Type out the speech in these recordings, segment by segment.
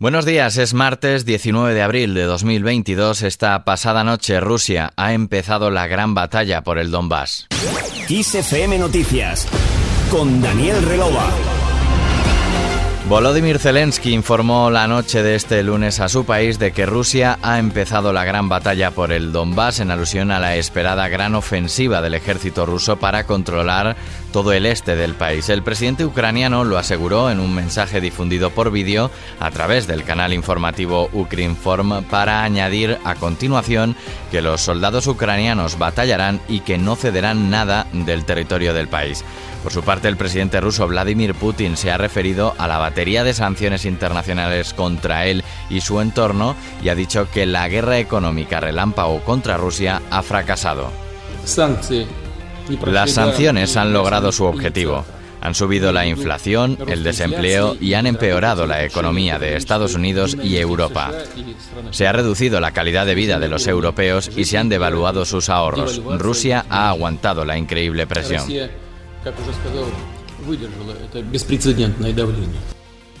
Buenos días, es martes 19 de abril de 2022. Esta pasada noche Rusia ha empezado la gran batalla por el Donbass. XFM Noticias con Daniel Relova. Volodymyr Zelensky informó la noche de este lunes a su país de que Rusia ha empezado la gran batalla por el Donbass en alusión a la esperada gran ofensiva del ejército ruso para controlar todo el este del país. El presidente ucraniano lo aseguró en un mensaje difundido por vídeo a través del canal informativo Ukrinform para añadir a continuación que los soldados ucranianos batallarán y que no cederán nada del territorio del país. Por su parte, el presidente ruso Vladimir Putin se ha referido a la batería de sanciones internacionales contra él y su entorno y ha dicho que la guerra económica relámpago contra Rusia ha fracasado. Las sanciones han logrado su objetivo. Han subido la inflación, el desempleo y han empeorado la economía de Estados Unidos y Europa. Se ha reducido la calidad de vida de los europeos y se han devaluado sus ahorros. Rusia ha aguantado la increíble presión.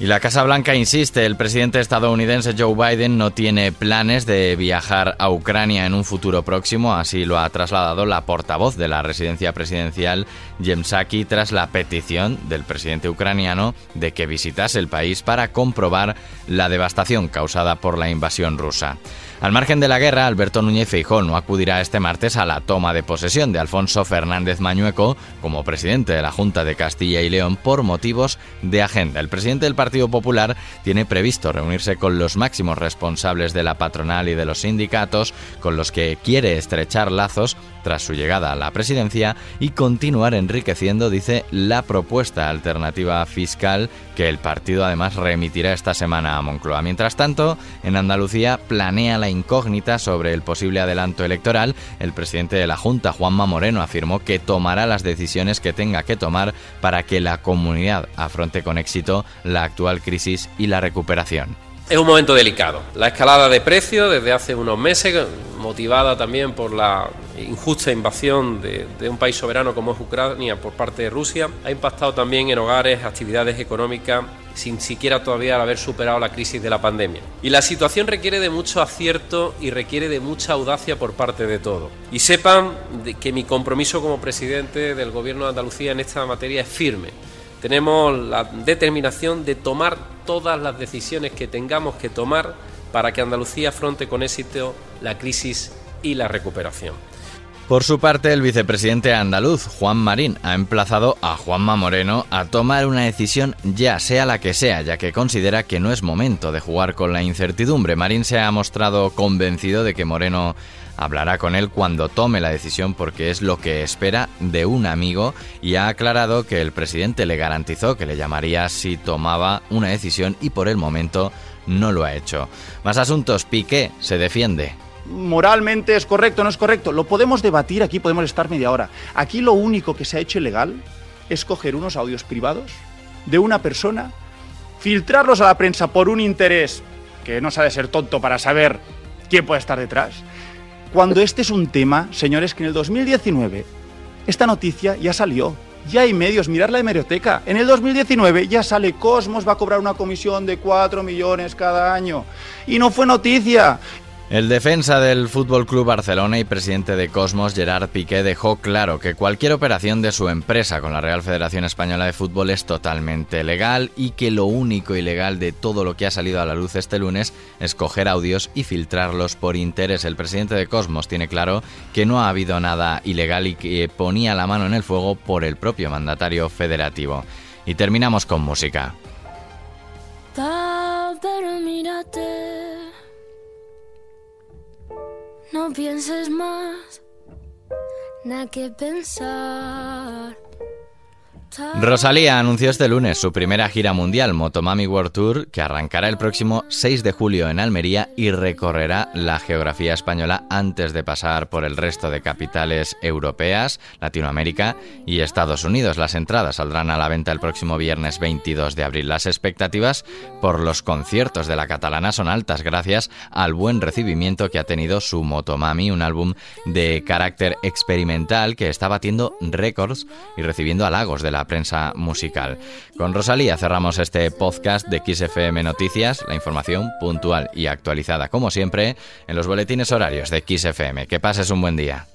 Y la Casa Blanca insiste, el presidente estadounidense Joe Biden no tiene planes de viajar a Ucrania en un futuro próximo, así lo ha trasladado la portavoz de la residencia presidencial, Jem tras la petición del presidente ucraniano de que visitase el país para comprobar la devastación causada por la invasión rusa. Al margen de la guerra, Alberto Núñez Feijóo no acudirá este martes a la toma de posesión de Alfonso Fernández Mañueco como presidente de la Junta de Castilla y León por motivos de agenda. El presidente del Partido Popular tiene previsto reunirse con los máximos responsables de la patronal y de los sindicatos, con los que quiere estrechar lazos tras su llegada a la presidencia y continuar enriqueciendo, dice, la propuesta alternativa fiscal que el partido además remitirá esta semana a Moncloa. Mientras tanto, en Andalucía planea la incógnita sobre el posible adelanto electoral. El presidente de la Junta, Juanma Moreno, afirmó que tomará las decisiones que tenga que tomar para que la comunidad afronte con éxito la actual crisis y la recuperación. Es un momento delicado. La escalada de precios desde hace unos meses, motivada también por la injusta invasión de, un país soberano como es Ucrania por parte de Rusia, ha impactado también en hogares, actividades económicas, sin siquiera todavía haber superado la crisis de la pandemia. Y la situación requiere de mucho acierto y requiere de mucha audacia por parte de todos. Y sepan que mi compromiso como presidente del Gobierno de Andalucía en esta materia es firme tenemos la determinación de tomar todas las decisiones que tengamos que tomar para que Andalucía afronte con éxito la crisis y la recuperación. Por su parte, el vicepresidente andaluz, Juan Marín, ha emplazado a Juanma Moreno a tomar una decisión ya sea la que sea, ya que considera que no es momento de jugar con la incertidumbre. Marín se ha mostrado convencido de que Moreno hablará con él cuando tome la decisión porque es lo que espera de un amigo y ha aclarado que el presidente le garantizó que le llamaría si tomaba una decisión y por el momento no lo ha hecho. Más asuntos, Piqué se defiende moralmente es correcto, no es correcto. Lo podemos debatir, aquí podemos estar media hora. Aquí lo único que se ha hecho ilegal es coger unos audios privados de una persona, filtrarlos a la prensa por un interés que no sabe ser tonto para saber quién puede estar detrás. Cuando este es un tema, señores, que en el 2019 esta noticia ya salió. Ya hay medios, mirar la hemeroteca. En el 2019 ya sale Cosmos va a cobrar una comisión de 4 millones cada año. Y no fue noticia. El defensa del Fútbol Club Barcelona y presidente de Cosmos, Gerard Piqué, dejó claro que cualquier operación de su empresa con la Real Federación Española de Fútbol es totalmente legal y que lo único ilegal de todo lo que ha salido a la luz este lunes es coger audios y filtrarlos por interés. El presidente de Cosmos tiene claro que no ha habido nada ilegal y que ponía la mano en el fuego por el propio mandatario federativo. Y terminamos con música. No pienses más, nada que pensar. Rosalía anunció este lunes su primera gira mundial, Motomami World Tour, que arrancará el próximo 6 de julio en Almería y recorrerá la geografía española antes de pasar por el resto de capitales europeas, Latinoamérica y Estados Unidos. Las entradas saldrán a la venta el próximo viernes 22 de abril. Las expectativas por los conciertos de la catalana son altas gracias al buen recibimiento que ha tenido su Motomami, un álbum de carácter experimental que está batiendo récords y recibiendo halagos de la prensa musical. Con Rosalía cerramos este podcast de XFM Noticias, la información puntual y actualizada como siempre en los boletines horarios de XFM. Que pases un buen día.